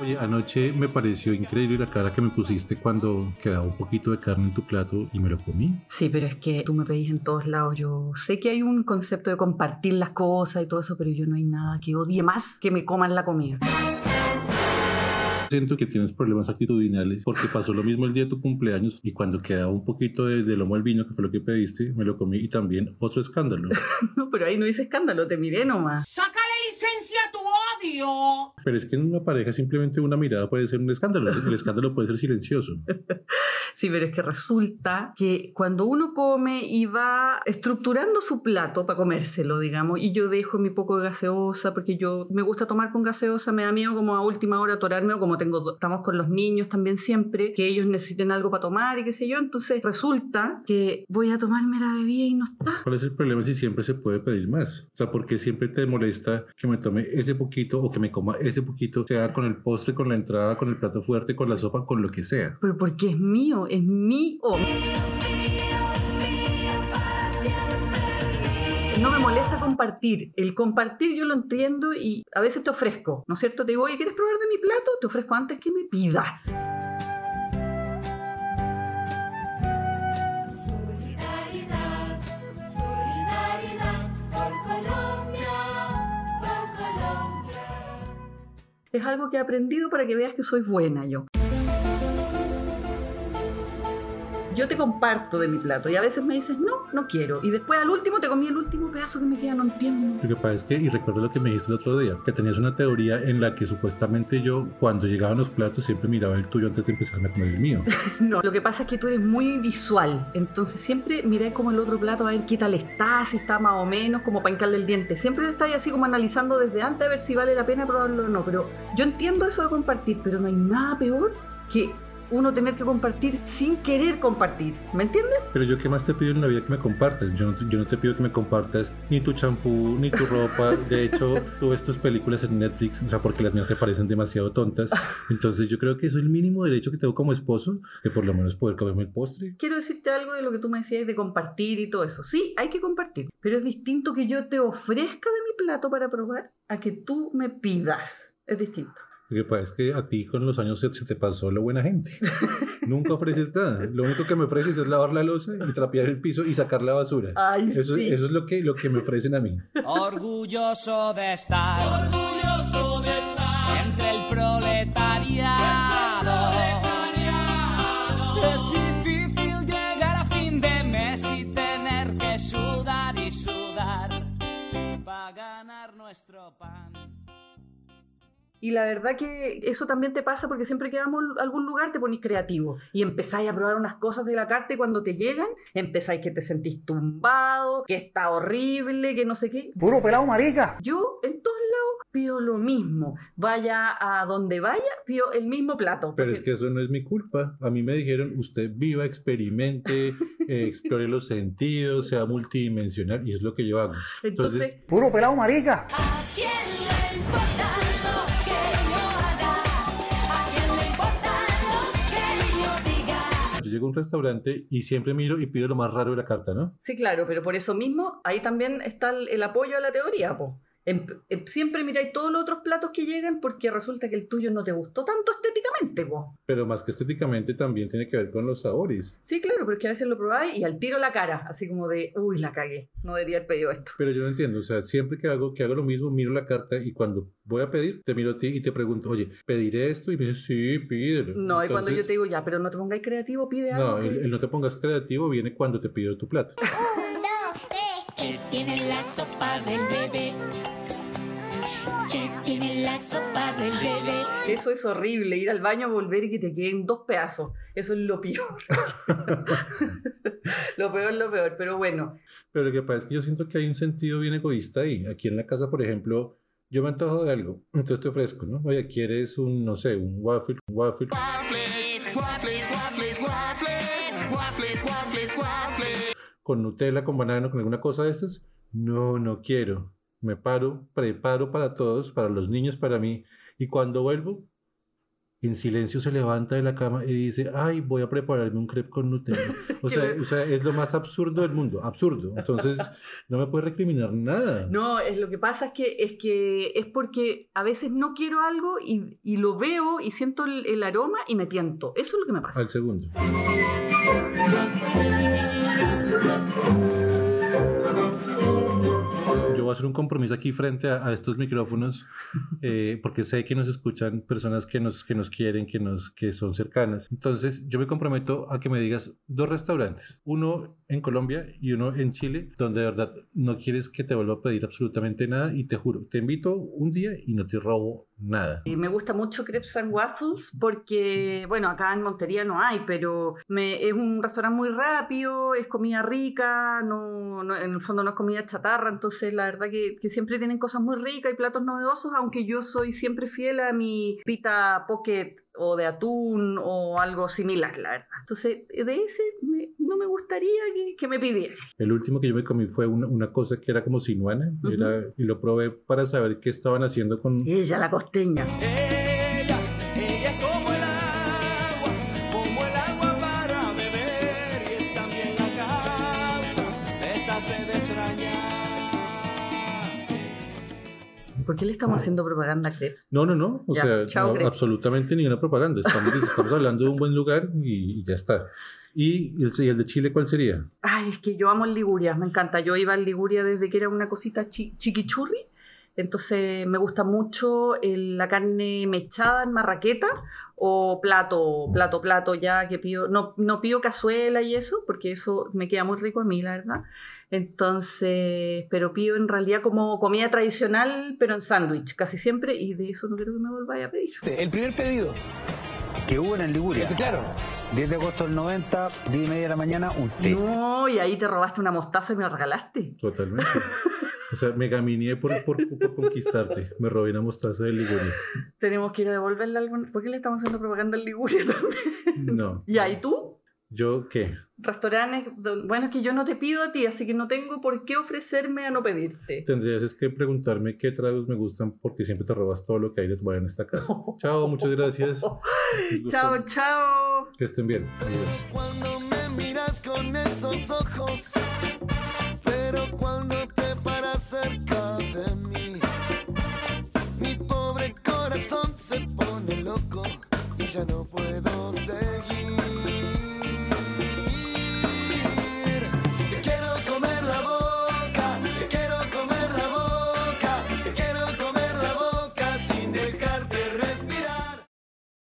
Oye, anoche me pareció increíble la cara que me pusiste cuando quedaba un poquito de carne en tu plato y me lo comí. Sí, pero es que tú me pedís en todos lados. Yo sé que hay un concepto de compartir las cosas y todo eso, pero yo no hay nada que odie más que me coman la comida. Siento que tienes problemas actitudinales porque pasó lo mismo el día de tu cumpleaños y cuando quedaba un poquito de, de lomo al vino, que fue lo que pediste, me lo comí y también otro escándalo. no, pero ahí no hice escándalo, te miré nomás. ¡Sácale licencia a tu odio! Pero es que en una pareja simplemente una mirada puede ser un escándalo. El escándalo puede ser silencioso. Sí, pero es que resulta que cuando uno come y va estructurando su plato para comérselo, digamos, y yo dejo mi poco de gaseosa, porque yo me gusta tomar con gaseosa, me da miedo como a última hora atorarme, o como tengo, estamos con los niños también siempre, que ellos necesiten algo para tomar y qué sé yo, entonces resulta que voy a tomarme la bebida y no está. ¿Cuál es el problema si siempre se puede pedir más? O sea, ¿por qué siempre te molesta que me tome ese poquito o que me coma ese poquito, sea con el postre, con la entrada, con el plato fuerte, con la sopa, con lo que sea? Pero porque es mío, es mío. No me molesta compartir. El compartir yo lo entiendo y a veces te ofrezco, ¿no es cierto? Te digo, oye, ¿quieres probar de mi plato? Te ofrezco antes que me pidas. Es algo que he aprendido para que veas que soy buena yo. Yo te comparto de mi plato y a veces me dices, no, no quiero. Y después al último te comí el último pedazo que me queda, no entiendo. Lo que pasa es que, y recuerdo lo que me dijiste el otro día, que tenías una teoría en la que supuestamente yo, cuando llegaban los platos, siempre miraba el tuyo antes de empezar a comer el mío. No, lo que pasa es que tú eres muy visual, entonces siempre miré como el otro plato a ver qué tal está, si está más o menos, como para hincarle el diente. Siempre estás así como analizando desde antes a ver si vale la pena probarlo o no. Pero yo entiendo eso de compartir, pero no hay nada peor que uno tener que compartir sin querer compartir. ¿Me entiendes? Pero yo qué más te pido en la vida que me compartas. Yo no, yo no te pido que me compartas ni tu champú, ni tu ropa. De hecho, tú ves tus películas en Netflix, o sea, porque las mías te parecen demasiado tontas. Entonces yo creo que eso es el mínimo derecho que tengo como esposo, de por lo menos poder comerme el postre. Quiero decirte algo de lo que tú me decías de compartir y todo eso. Sí, hay que compartir, pero es distinto que yo te ofrezca de mi plato para probar a que tú me pidas. Es distinto. Lo que pasa es que a ti con los años se, se te pasó la buena gente. Nunca ofreces nada. Lo único que me ofreces es lavar la losa y trapear el piso y sacar la basura. Ay, eso, sí. eso es lo que, lo que me ofrecen a mí. Orgulloso de estar Orgulloso de estar entre el proletariado. Es difícil llegar a fin de mes y tener que sudar y sudar para ganar nuestro pan. Y la verdad que eso también te pasa porque siempre que vamos a algún lugar te ponís creativo y empezáis a probar unas cosas de la carta y cuando te llegan empezáis que te sentís tumbado, que está horrible, que no sé qué. Puro pelado marica. Yo en todos lados pido lo mismo. Vaya a donde vaya, pido el mismo plato. Pero es que eso no es mi culpa. A mí me dijeron, usted viva, experimente, eh, explore los sentidos, sea multidimensional, y es lo que yo hago. Entonces, Puro pelado marica. ¿A llego a un restaurante y siempre miro y pido lo más raro de la carta, ¿no? sí, claro, pero por eso mismo ahí también está el, apoyo a la teoría, po. Em- em- siempre miráis todos los otros platos que llegan porque resulta que el tuyo no te gustó tanto estéticamente, po. Pero más que estéticamente también tiene que ver con los sabores. Sí, claro, pero es que a veces lo probáis y al tiro la cara, así como de, uy, la cagué, no debería haber pedido esto. Pero yo no entiendo, o sea, siempre que hago, que hago lo mismo, miro la carta y cuando voy a pedir, te miro a ti y te pregunto, oye, ¿pediré esto? Y me dices, sí, pídelo. No, y cuando yo Entonces, te digo, ya, pero no te pongáis creativo, pide algo. No, que- el, el no te pongas creativo viene cuando te pido tu plato. ¿Qué tiene la sopa del bebé? ¿Qué tiene la sopa del bebé? Eso es horrible, ir al baño, volver y que te queden dos pedazos. Eso es lo peor. lo peor, lo peor, pero bueno. Pero lo que pasa es que yo siento que hay un sentido bien egoísta ahí. Aquí en la casa, por ejemplo, yo me antojo de algo, entonces te ofrezco, ¿no? Oye, ¿quieres un, no sé, un waffle, un waffle? ¿Con Nutella, con banano, con alguna cosa de estas? No, no quiero. Me paro, preparo para todos, para los niños, para mí. Y cuando vuelvo, en silencio se levanta de la cama y dice, ay, voy a prepararme un crepe con Nutella. O sea, es lo más absurdo del mundo, absurdo. Entonces, no me puede recriminar nada. No, es lo que pasa es que es que es porque a veces no quiero algo y, y lo veo y siento el, el aroma y me tiento. Eso es lo que me pasa. Al segundo. Voy a hacer un compromiso aquí frente a, a estos micrófonos, eh, porque sé que nos escuchan personas que nos, que nos quieren, que, nos, que son cercanas. Entonces, yo me comprometo a que me digas dos restaurantes, uno en Colombia y uno en Chile, donde de verdad no quieres que te vuelva a pedir absolutamente nada y te juro, te invito un día y no te robo nada. Me gusta mucho Crepes and Waffles porque, bueno, acá en Montería no hay, pero me- es un restaurante muy rápido, es comida rica, no, no- en el fondo no es comida chatarra, entonces la verdad que, que siempre tienen cosas muy ricas y platos novedosos, aunque yo soy siempre fiel a mi pita pocket o de atún o algo similar, la verdad. Entonces, de ese me- no me gustaría que, que me pidiera. El último que yo me comí fue una, una cosa que era como sinuana era- y lo probé para saber qué estaban haciendo con... Ella, la costeña. Ella, ¿Por qué le estamos haciendo propaganda a Crepes? No, no, no. O Ya, sea, chao, no, absolutamente ninguna propaganda. Estamos, estamos hablando de un buen lugar y, y ya está. ¿Y el, y el de Chile cuál sería? Ay, es que yo amo el Liguria, me encanta. Yo iba al Liguria desde que era una cosita chi- chiquichurri. Entonces me gusta mucho el- la carne mechada en marraqueta o plato, plato, plato ya que pido. No, no pido cazuela y eso, porque eso me queda muy rico a mí, la verdad. Entonces, pero pido en realidad como comida tradicional, pero en sándwich, casi siempre, y de eso no quiero que me volváis a pedir. El primer pedido. que hubo en el Liguria. Claro. 10 de agosto del 90, 10 y media de la mañana, un té. No, y ahí te robaste una mostaza y me la regalaste. Totalmente. O sea, me gamineé por, por, por conquistarte. Me robé una mostaza de Liguria. Tenemos que ir a devolverle algo. ¿Por qué le estamos haciendo propaganda al Liguria también? No. ¿Y ahí tú? ¿Yo qué? Restaurantes. Bueno, es que yo no te pido a ti, así que no tengo por qué ofrecerme a no pedirte. Tendrías es que preguntarme qué tragos me gustan porque siempre te robas todo lo que hay de tomar en esta casa. Chao, muchas gracias. Chao, chao. Que estén bien. Adiós. Cuando me miras con esos ojos, pero cuando te cerca de mí, mi pobre corazón se pone loco y ya no puedo seguir.